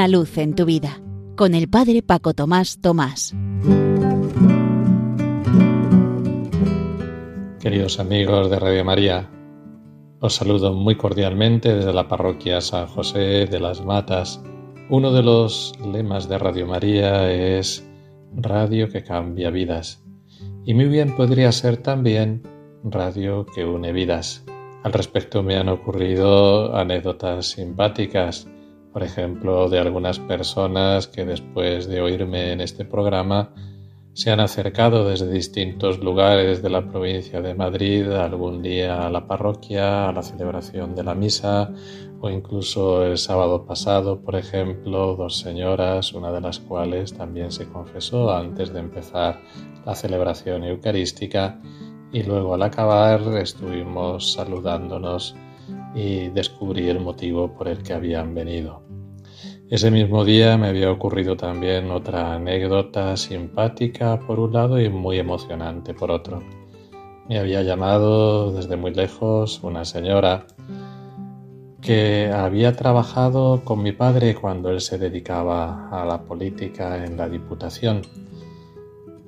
Una luz en tu vida con el Padre Paco Tomás Tomás. Queridos amigos de Radio María, os saludo muy cordialmente desde la parroquia San José de las Matas. Uno de los lemas de Radio María es Radio que cambia vidas. Y muy bien podría ser también Radio que une vidas. Al respecto me han ocurrido anécdotas simpáticas, por ejemplo, de algunas personas que después de oírme en este programa se han acercado desde distintos lugares de la provincia de Madrid algún día a la parroquia, a la celebración de la misa o incluso el sábado pasado, por ejemplo, dos señoras, una de las cuales también se confesó antes de empezar la celebración eucarística y luego al acabar estuvimos saludándonos y descubrí el motivo por el que habían venido. Ese mismo día me había ocurrido también otra anécdota simpática por un lado y muy emocionante por otro. Me había llamado desde muy lejos una señora que había trabajado con mi padre cuando él se dedicaba a la política en la Diputación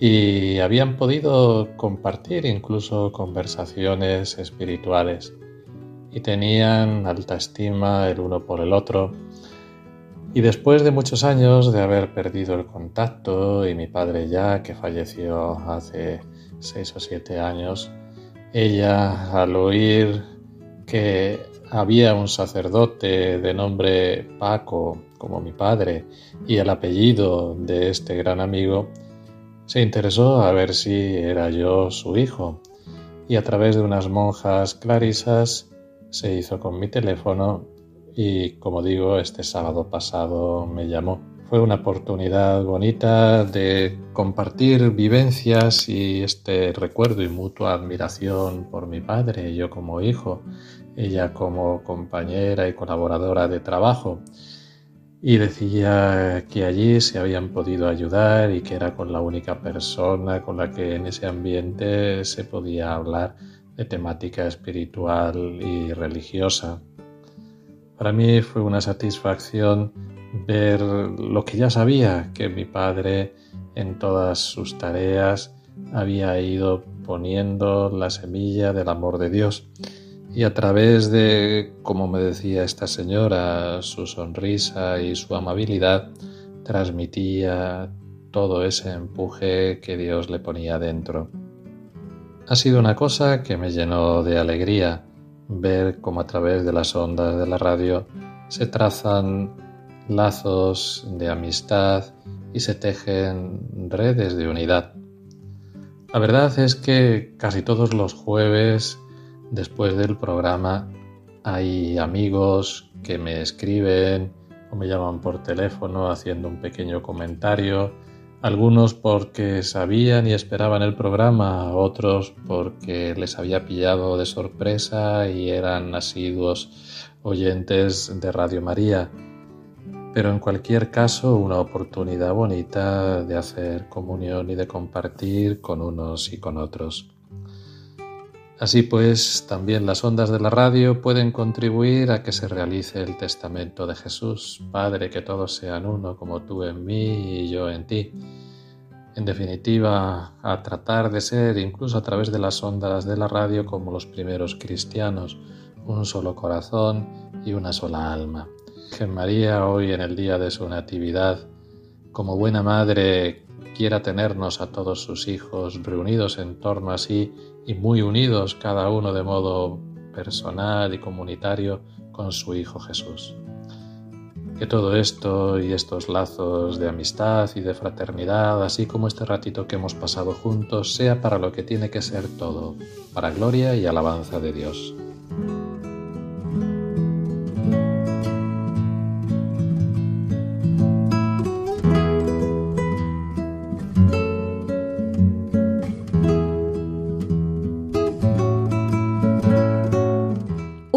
y habían podido compartir incluso conversaciones espirituales y tenían alta estima el uno por el otro. Y después de muchos años de haber perdido el contacto y mi padre ya que falleció hace seis o siete años, ella al oír que había un sacerdote de nombre Paco como mi padre y el apellido de este gran amigo, se interesó a ver si era yo su hijo y a través de unas monjas clarisas se hizo con mi teléfono y como digo, este sábado pasado me llamó. Fue una oportunidad bonita de compartir vivencias y este recuerdo y mutua admiración por mi padre, yo como hijo, ella como compañera y colaboradora de trabajo y decía que allí se habían podido ayudar y que era con la única persona con la que en ese ambiente se podía hablar de temática espiritual y religiosa. Para mí fue una satisfacción ver lo que ya sabía, que mi padre en todas sus tareas había ido poniendo la semilla del amor de Dios y a través de, como me decía esta señora, su sonrisa y su amabilidad, transmitía todo ese empuje que Dios le ponía dentro. Ha sido una cosa que me llenó de alegría ver cómo a través de las ondas de la radio se trazan lazos de amistad y se tejen redes de unidad. La verdad es que casi todos los jueves Después del programa hay amigos que me escriben o me llaman por teléfono haciendo un pequeño comentario, algunos porque sabían y esperaban el programa, otros porque les había pillado de sorpresa y eran asiduos oyentes de Radio María. Pero en cualquier caso, una oportunidad bonita de hacer comunión y de compartir con unos y con otros. Así pues, también las ondas de la radio pueden contribuir a que se realice el testamento de Jesús, Padre, que todos sean uno, como tú en mí y yo en ti. En definitiva, a tratar de ser, incluso a través de las ondas de la radio, como los primeros cristianos, un solo corazón y una sola alma. Que María, hoy en el día de su Natividad, como buena madre, quiera tenernos a todos sus hijos reunidos en torno a sí y muy unidos cada uno de modo personal y comunitario con su Hijo Jesús. Que todo esto y estos lazos de amistad y de fraternidad, así como este ratito que hemos pasado juntos, sea para lo que tiene que ser todo, para gloria y alabanza de Dios.